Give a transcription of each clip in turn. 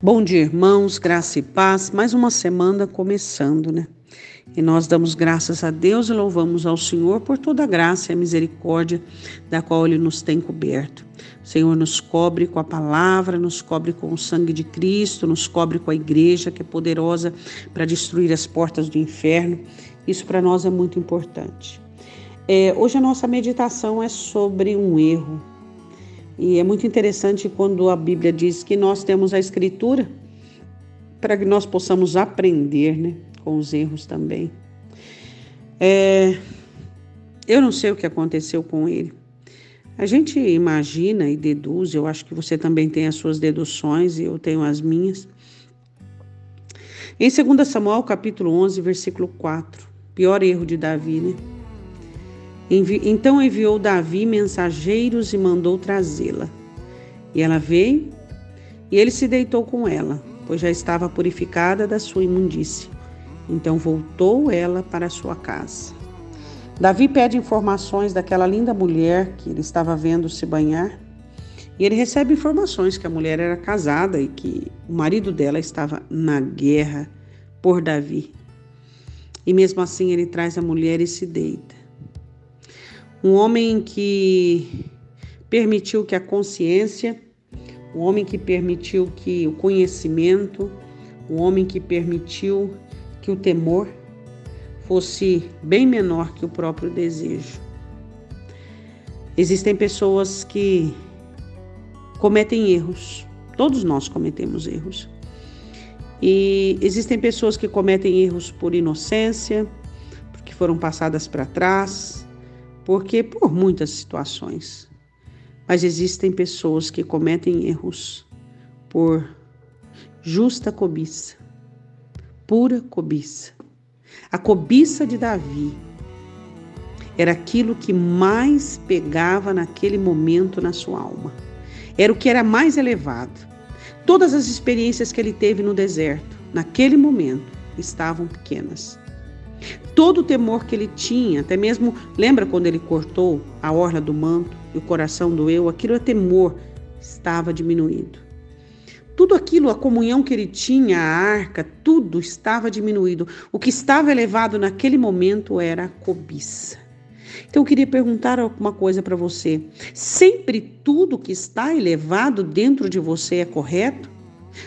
Bom dia, irmãos, graça e paz. Mais uma semana começando, né? E nós damos graças a Deus e louvamos ao Senhor por toda a graça e a misericórdia da qual Ele nos tem coberto. O Senhor nos cobre com a palavra, nos cobre com o sangue de Cristo, nos cobre com a igreja que é poderosa para destruir as portas do inferno. Isso para nós é muito importante. É, hoje a nossa meditação é sobre um erro. E é muito interessante quando a Bíblia diz que nós temos a Escritura para que nós possamos aprender né, com os erros também. É, eu não sei o que aconteceu com ele. A gente imagina e deduz, eu acho que você também tem as suas deduções e eu tenho as minhas. Em 2 Samuel, capítulo 11, versículo 4, pior erro de Davi, né? Envi então enviou Davi mensageiros e mandou trazê-la. E ela veio, e ele se deitou com ela, pois já estava purificada da sua imundície. Então voltou ela para sua casa. Davi pede informações daquela linda mulher que ele estava vendo se banhar. E ele recebe informações que a mulher era casada e que o marido dela estava na guerra por Davi. E mesmo assim ele traz a mulher e se deita. Um homem que permitiu que a consciência, um homem que permitiu que o conhecimento, um homem que permitiu que o temor fosse bem menor que o próprio desejo. Existem pessoas que cometem erros, todos nós cometemos erros. E existem pessoas que cometem erros por inocência, porque foram passadas para trás, porque por muitas situações. Mas existem pessoas que cometem erros por justa cobiça, pura cobiça. A cobiça de Davi era aquilo que mais pegava naquele momento na sua alma. Era o que era mais elevado. Todas as experiências que ele teve no deserto, naquele momento, estavam pequenas. Todo o temor que ele tinha, até mesmo, lembra quando ele cortou a orla do manto e o coração doeu? Aquilo é temor, estava diminuído. Tudo aquilo, a comunhão que ele tinha, a arca, tudo estava diminuído. O que estava elevado naquele momento era a cobiça. Então eu queria perguntar alguma coisa para você. Sempre tudo que está elevado dentro de você é correto?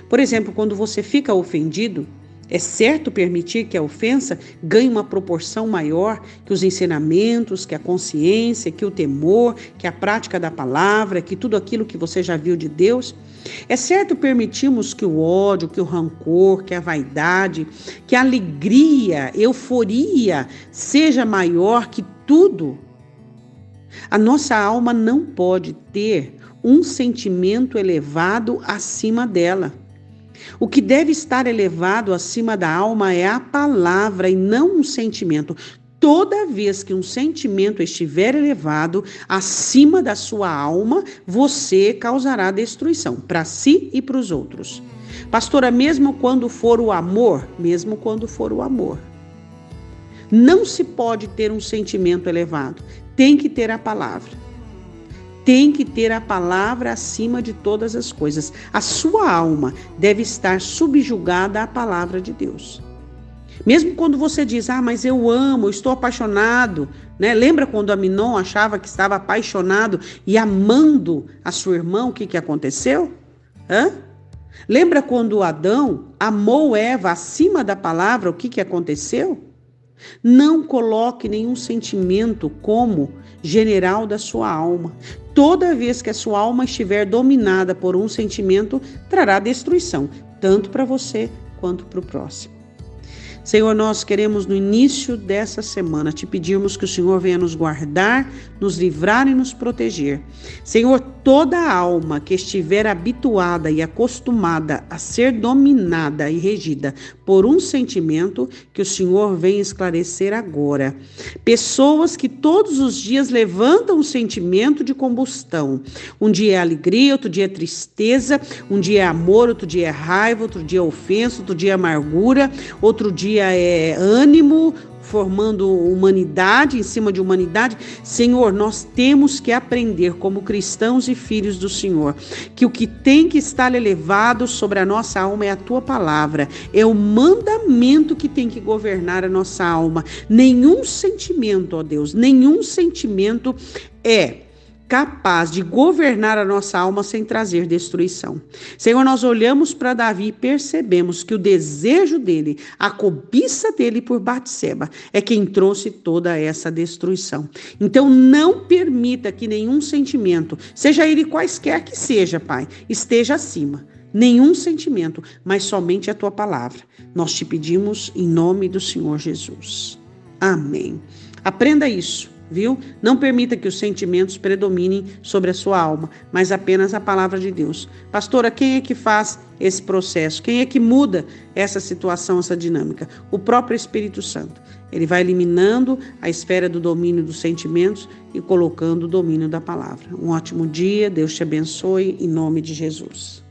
Por exemplo, quando você fica ofendido, é certo permitir que a ofensa ganhe uma proporção maior que os ensinamentos, que a consciência, que o temor, que a prática da palavra, que tudo aquilo que você já viu de Deus? É certo permitirmos que o ódio, que o rancor, que a vaidade, que a alegria, euforia seja maior que tudo? A nossa alma não pode ter um sentimento elevado acima dela. O que deve estar elevado acima da alma é a palavra e não um sentimento. Toda vez que um sentimento estiver elevado acima da sua alma, você causará destruição para si e para os outros. Pastora, mesmo quando for o amor, mesmo quando for o amor, não se pode ter um sentimento elevado, tem que ter a palavra tem que ter a palavra acima de todas as coisas. A sua alma deve estar subjugada à palavra de Deus. Mesmo quando você diz, ah, mas eu amo, estou apaixonado, né? Lembra quando Aminon achava que estava apaixonado e amando a sua irmã, o que, que aconteceu? Hã? Lembra quando Adão amou Eva acima da palavra, o que, que aconteceu? Não coloque nenhum sentimento como general da sua alma. Toda vez que a sua alma estiver dominada por um sentimento, trará destruição, tanto para você quanto para o próximo. Senhor, nós queremos no início dessa semana te pedirmos que o Senhor venha nos guardar, nos livrar e nos proteger. Senhor, toda alma que estiver habituada e acostumada a ser dominada e regida por um sentimento, que o Senhor venha esclarecer agora. Pessoas que todos os dias levantam um sentimento de combustão. Um dia é alegria, outro dia é tristeza, um dia é amor, outro dia é raiva, outro dia é ofensa, outro dia é amargura, outro dia é ânimo, formando humanidade em cima de humanidade. Senhor, nós temos que aprender como cristãos e filhos do Senhor que o que tem que estar elevado sobre a nossa alma é a tua palavra, é o mandamento que tem que governar a nossa alma. Nenhum sentimento, ó Deus, nenhum sentimento é capaz de governar a nossa alma sem trazer destruição. Senhor, nós olhamos para Davi e percebemos que o desejo dele, a cobiça dele por Batseba, é quem trouxe toda essa destruição. Então, não permita que nenhum sentimento, seja ele quaisquer que seja, Pai, esteja acima nenhum sentimento, mas somente a tua palavra. Nós te pedimos em nome do Senhor Jesus. Amém. Aprenda isso viu? Não permita que os sentimentos predominem sobre a sua alma, mas apenas a palavra de Deus. Pastora, quem é que faz esse processo? Quem é que muda essa situação, essa dinâmica? O próprio Espírito Santo. Ele vai eliminando a esfera do domínio dos sentimentos e colocando o domínio da palavra. Um ótimo dia, Deus te abençoe, em nome de Jesus.